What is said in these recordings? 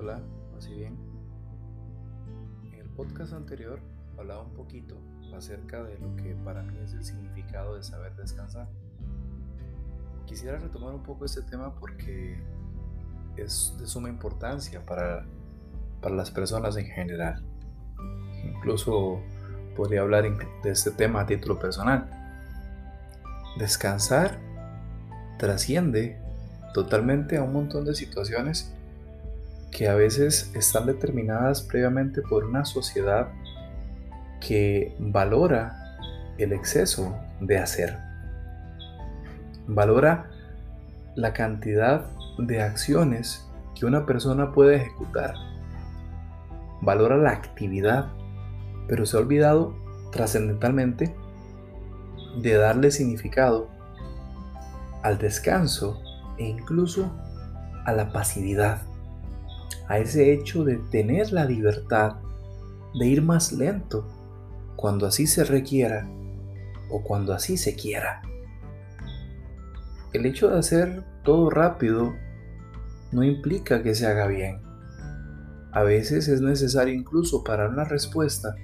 Hola, así bien. En el podcast anterior hablaba un poquito acerca de lo que para mí es el significado de saber descansar. Quisiera retomar un poco este tema porque es de suma importancia para, para las personas en general. Incluso podría hablar de este tema a título personal. Descansar trasciende totalmente a un montón de situaciones que a veces están determinadas previamente por una sociedad que valora el exceso de hacer. Valora la cantidad de acciones que una persona puede ejecutar. Valora la actividad, pero se ha olvidado trascendentalmente de darle significado al descanso e incluso a la pasividad a ese hecho de tener la libertad de ir más lento cuando así se requiera o cuando así se quiera. El hecho de hacer todo rápido no implica que se haga bien. A veces es necesario incluso para una respuesta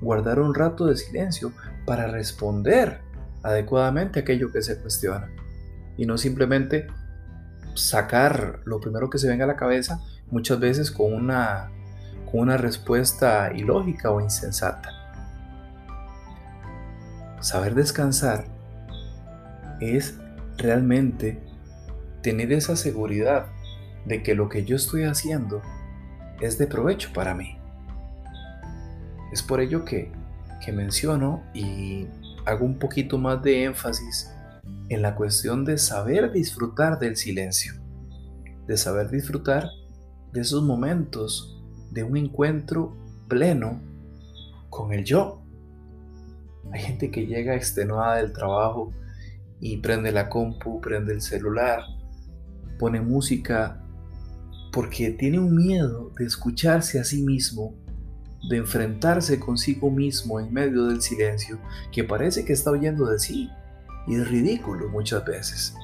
guardar un rato de silencio para responder adecuadamente aquello que se cuestiona y no simplemente sacar lo primero que se venga a la cabeza muchas veces con una, con una respuesta ilógica o insensata. Saber descansar es realmente tener esa seguridad de que lo que yo estoy haciendo es de provecho para mí. Es por ello que, que menciono y hago un poquito más de énfasis en la cuestión de saber disfrutar del silencio, de saber disfrutar de esos momentos de un encuentro pleno con el yo. Hay gente que llega extenuada del trabajo y prende la compu, prende el celular, pone música porque tiene un miedo de escucharse a sí mismo, de enfrentarse consigo mismo en medio del silencio que parece que está oyendo de sí y es ridículo muchas veces.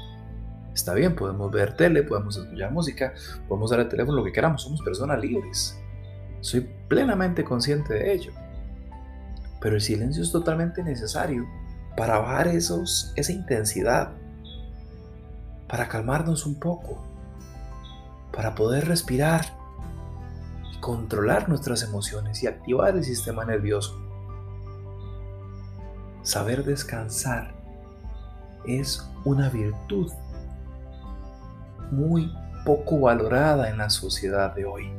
Está bien, podemos ver tele, podemos escuchar música, podemos dar el teléfono lo que queramos, somos personas libres. Soy plenamente consciente de ello. Pero el silencio es totalmente necesario para bajar esos, esa intensidad, para calmarnos un poco, para poder respirar y controlar nuestras emociones y activar el sistema nervioso. Saber descansar es una virtud muy poco valorada en la sociedad de hoy.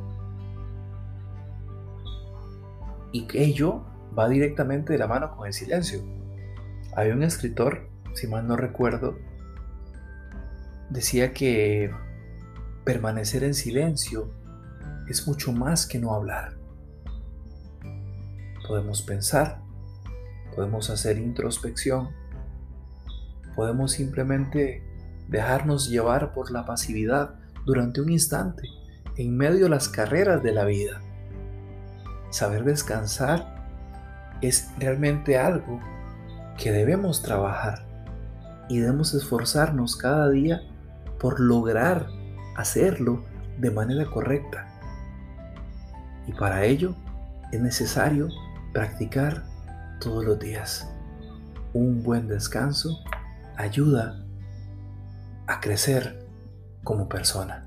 Y ello va directamente de la mano con el silencio. Hay un escritor, si mal no recuerdo, decía que permanecer en silencio es mucho más que no hablar. Podemos pensar, podemos hacer introspección, podemos simplemente dejarnos llevar por la pasividad durante un instante en medio de las carreras de la vida. Saber descansar es realmente algo que debemos trabajar y debemos esforzarnos cada día por lograr hacerlo de manera correcta. Y para ello es necesario practicar todos los días. Un buen descanso ayuda a crecer como persona.